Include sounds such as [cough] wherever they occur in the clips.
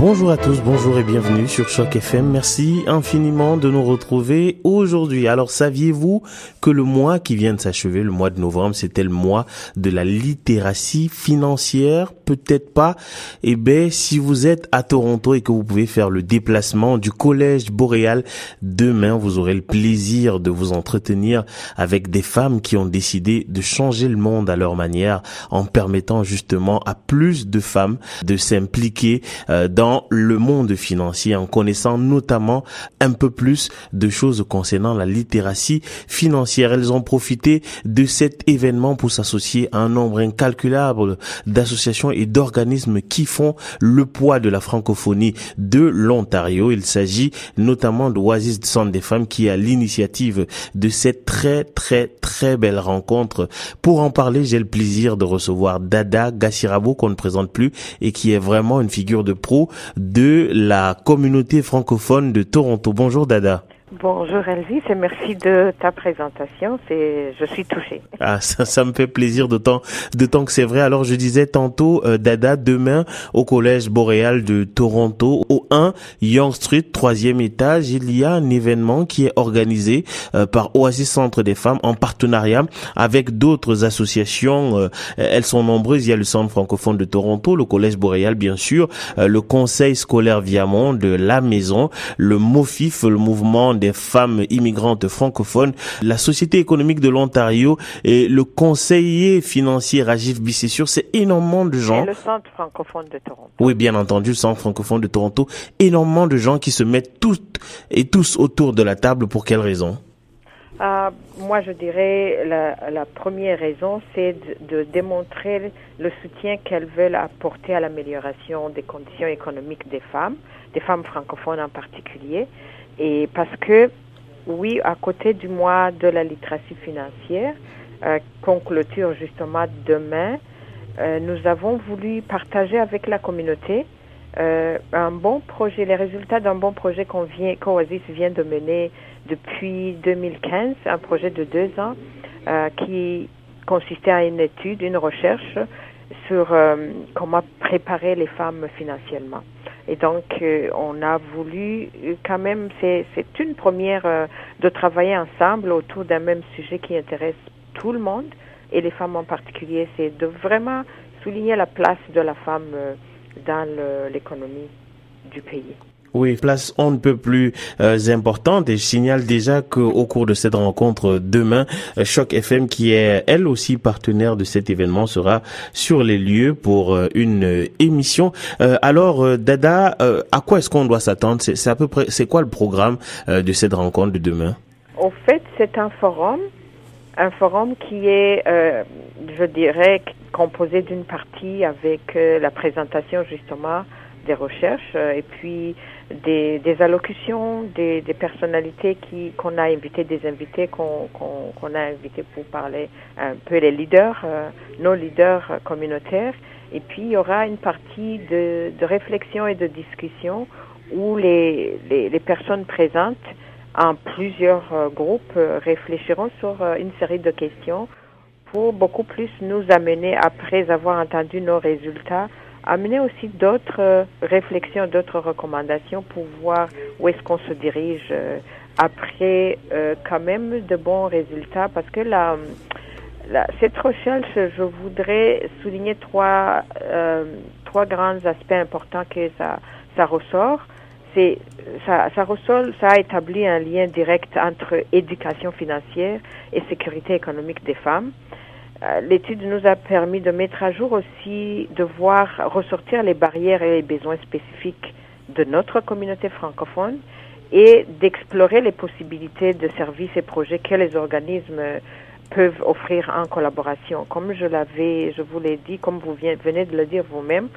Bonjour à tous, bonjour et bienvenue sur Choc FM. Merci infiniment de nous retrouver aujourd'hui. Alors saviez-vous que le mois qui vient de s'achever, le mois de novembre, c'était le mois de la littératie financière? Peut-être pas. Eh ben, si vous êtes à Toronto et que vous pouvez faire le déplacement du collège boréal demain, vous aurez le plaisir de vous entretenir avec des femmes qui ont décidé de changer le monde à leur manière en permettant justement à plus de femmes de s'impliquer euh, le monde financier en connaissant notamment un peu plus de choses concernant la littératie financière. Elles ont profité de cet événement pour s'associer à un nombre incalculable d'associations et d'organismes qui font le poids de la francophonie de l'Ontario. Il s'agit notamment d'Oasis Centre des femmes qui a l'initiative de cette très très très belle rencontre. Pour en parler, j'ai le plaisir de recevoir Dada Gassirabo qu'on ne présente plus et qui est vraiment une figure de pro de la communauté francophone de Toronto. Bonjour Dada. Bonjour Elvis et merci de ta présentation. C'est, je suis touchée. Ah, [laughs] ça, ça me fait plaisir d'autant, d'autant que c'est vrai. Alors je disais tantôt, euh, Dada, demain au collège boréal de Toronto, au 1 Young Street, troisième étage, il y a un événement qui est organisé euh, par Oasis Centre des Femmes en partenariat avec d'autres associations. Euh, elles sont nombreuses. Il y a le Centre francophone de Toronto, le collège boréal bien sûr, le Conseil scolaire Viamont de la Maison, le MOFIF, le mouvement des femmes immigrantes francophones, la Société économique de l'Ontario et le conseiller financier Rajiv Bissessur. C'est énormément de gens. Et le Centre francophone de Toronto. Oui, bien entendu, le Centre francophone de Toronto. Énormément de gens qui se mettent toutes et tous autour de la table. Pour quelles raisons euh, moi, je dirais la, la première raison, c'est de, de, démontrer le soutien qu'elles veulent apporter à l'amélioration des conditions économiques des femmes, des femmes francophones en particulier, et parce que, oui, à côté du mois de la littératie financière, euh, qu'on clôture justement demain, euh, nous avons voulu partager avec la communauté euh, un bon projet, les résultats d'un bon projet qu'on vient, qu'Oasis vient de mener depuis 2015, un projet de deux ans qui consistait à une étude, une recherche sur euh, comment préparer les femmes financièrement. Et donc, euh, on a voulu euh, quand même, c'est une première de travailler ensemble autour d'un même sujet qui intéresse tout le monde et les femmes en particulier. C'est de vraiment souligner la place de la femme dans l'économie du pays. Oui, place on ne peut plus euh, importante et je signale déjà qu'au cours de cette rencontre demain, euh, Choc FM qui est elle aussi partenaire de cet événement sera sur les lieux pour euh, une émission. Euh, alors euh, Dada, à quoi est-ce qu'on doit s'attendre? C'est à peu près c'est quoi le programme de cette rencontre de demain? Au fait, c'est un forum, un forum qui est je dirais composé d'une partie avec la présentation justement des recherches et puis des, allocutions, des, personnalités qui qu'on a invitées, des invités qu'on qu'on qu'on a invités pour parler un peu les leaders, euh, nos leaders communautaires. Et puis il y aura une partie de, de réflexion et de discussion où les, les, les personnes présentes en plusieurs euh, groupes euh, réfléchiront sur une série de questions pour beaucoup plus nous amener après avoir entendu nos résultats amener aussi d'autres euh, réflexions, d'autres recommandations pour voir où est-ce qu'on se dirige euh, après euh, quand même de bons résultats parce que la, cette recherche, je voudrais souligner trois trois grands aspects importants que ça ça ressort. C'est ça, ça ressort, ça a établi un lien direct entre éducation financière et sécurité économique des femmes. Euh, l'étude nous a permis de mettre à jour aussi, de voir ressortir les barrières et les besoins spécifiques de notre communauté francophone et d'explorer les possibilités de services et projets que les organismes peuvent offrir en collaboration. Comme je l'avais, je vous l'ai dit, comme vous venez de le dire vous-même,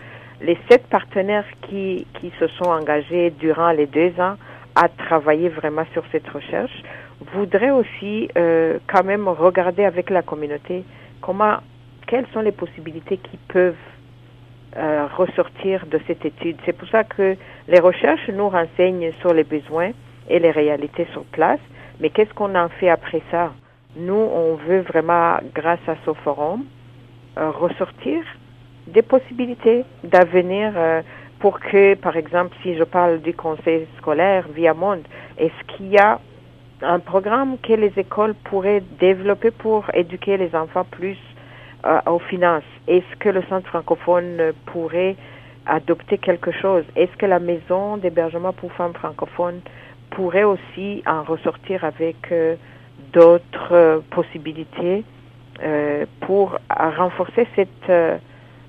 les sept partenaires qui, qui se sont engagés durant les deux ans à travailler vraiment sur cette recherche voudraient aussi euh, quand même regarder avec la communauté comment, quelles sont les possibilités qui peuvent euh, ressortir de cette étude? C'est pour ça que les recherches nous renseignent sur les besoins et les réalités sur place, mais qu'est-ce qu'on en fait après ça? Nous, on veut vraiment, grâce à ce forum, euh, ressortir des possibilités d'avenir euh, pour que, par exemple, si je parle du conseil scolaire via Monde, est-ce qu'il y a un programme que les écoles pourraient développer pour éduquer les enfants plus euh, aux finances Est-ce que le centre francophone pourrait adopter quelque chose? Est-ce que la maison d'hébergement pour femmes francophones pourrait aussi en ressortir avec euh, d'autres euh, possibilités pour renforcer cette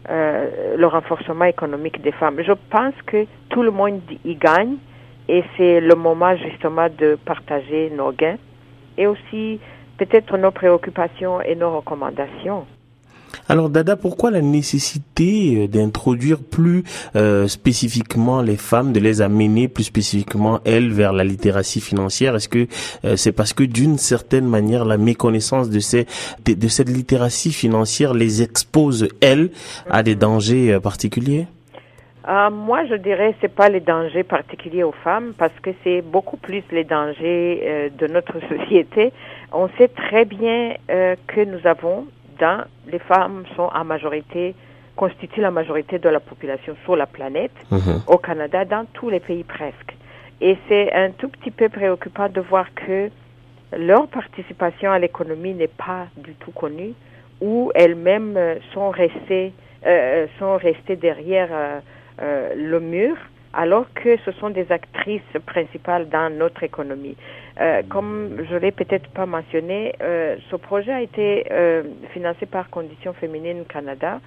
le renforcement économique des femmes? Je pense que tout le monde y gagne et c'est le moment justement de partager nos gains et aussi peut-être nos préoccupations et nos recommandations. Alors Dada, pourquoi la nécessité euh, d'introduire plus euh, spécifiquement les femmes, de les amener plus spécifiquement elles vers la littératie financière? Est-ce que euh, c'est parce que d'une certaine manière la méconnaissance de ces de, cette littératie financière les expose elles à des dangers particuliers? Euh, moi, je dirais c'est pas les dangers particuliers aux femmes parce que c'est beaucoup plus les dangers euh, de notre [laughs] société. On sait très bien euh, que nous avons dans les femmes sont en majorité constituent la majorité de la population sur la planète, mhm. au Canada, dans tous les pays presque. Et c'est un tout petit peu préoccupant de voir que leur participation à l'économie n'est pas du tout connue, ou elles-mêmes sont restées sont restées derrière euh, le mur, alors que ce sont des actrices principales dans notre économie. Euh, comme je l'ai peut-être pas mentionné, euh, ce projet a été euh, financé par Conditions féminines Canada,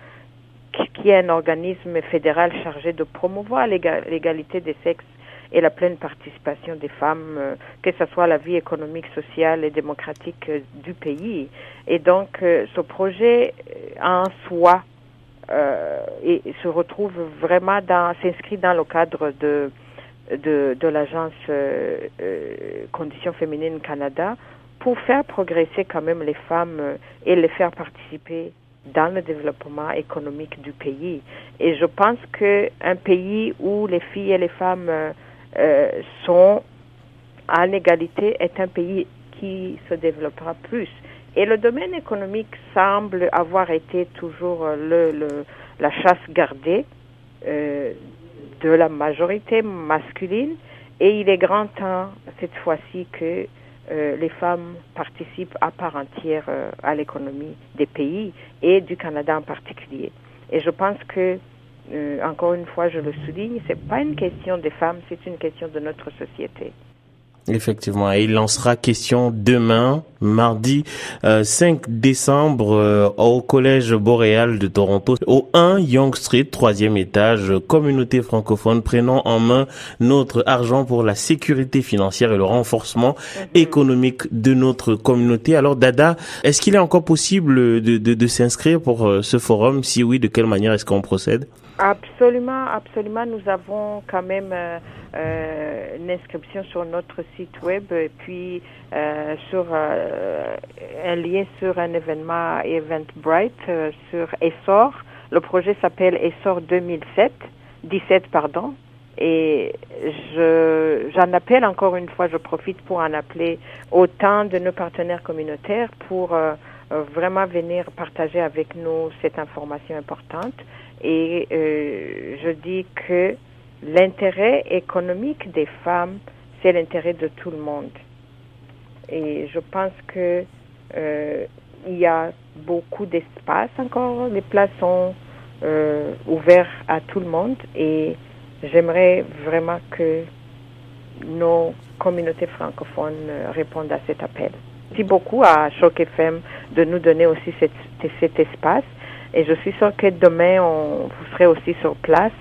qui, est un organisme fédéral chargé de promouvoir l'égalité des sexes et la pleine participation des femmes, euh, que ce soit la vie économique, sociale et démocratique du pays. Et donc, ce projet en soi euh, et, se retrouve vraiment dans, s'inscrit dans le cadre de de, l'agence euh, euh, Conditions féminines Canada pour faire progresser quand même les femmes et les faire participer dans le développement économique du pays. Et je pense que un pays où les filles et les femmes sont en égalité est un pays qui se développera plus. Et le domaine économique semble avoir été toujours euh, le, le la chasse gardée euh, de la majorité masculine. Et il est grand temps cette fois-ci que euh, les femmes participent à part entière à l'économie des pays et du Canada en particulier. Et je pense que, encore une fois, je le souligne, c'est pas une question des femmes, c'est une question de notre société. Effectivement, et il lancera question demain, mardi 5 euh, décembre, euh, au Collège Boréal de Toronto, au 1 Young Street, troisième étage, communauté francophone, prenant en main notre argent pour la sécurité financière et le renforcement mhm. économique de notre communauté. Alors Dada, est-ce qu'il est encore possible de, de, de s'inscrire pour euh, ce forum? Si oui, de quelle manière est-ce qu'on procède? Absolument, absolument. Nous avons quand même euh, euh, une inscription sur notre site web et puis euh, sur un lien sur un événement Eventbrite sur Essor. Le projet s'appelle Essor 2007, 17 pardon. Et je j'en appelle encore une fois, je profite pour en appeler autant de nos partenaires communautaires pour vraiment venir partager avec nous cette information importante. Et euh, je dis que l'intérêt économique des femmes, c'est l'intérêt de tout le monde. Et je pense que euh, il y a beaucoup d'espace encore. Les places sont euh, ouvertes à tout le monde et j'aimerais vraiment que nos communautés francophones euh, répondent à cet appel. Merci beaucoup à Choc FM de nous donner aussi cet, espace et je suis sûre que demain, on, vous serez aussi sur place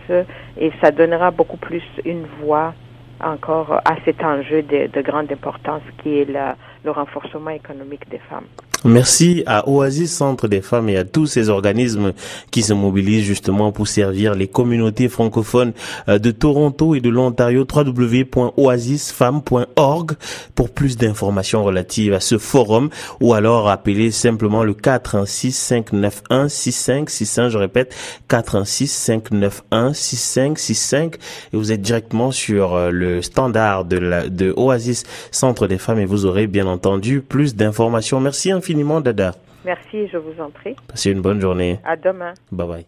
et ça donnera beaucoup plus une voix encore à cet enjeu de, grande importance qui est le renforcement économique des femmes. Merci à Oasis Centre des femmes et à tous ces organismes qui se mobilisent justement pour servir les communautés francophones euh, de Toronto et de l'Ontario. www.oasisfemmes.org pour plus d'informations relatives à ce forum ou alors appelez simplement le 416 591 6565. Je répète, 416 591 6565 et vous êtes directement sur euh, le standard de, la, de Oasis Centre des femmes et vous aurez bien entendu plus d'informations. Merci infiniment, Dada. Merci, je vous en prie. Passez une bonne journée. À demain. Bye bye.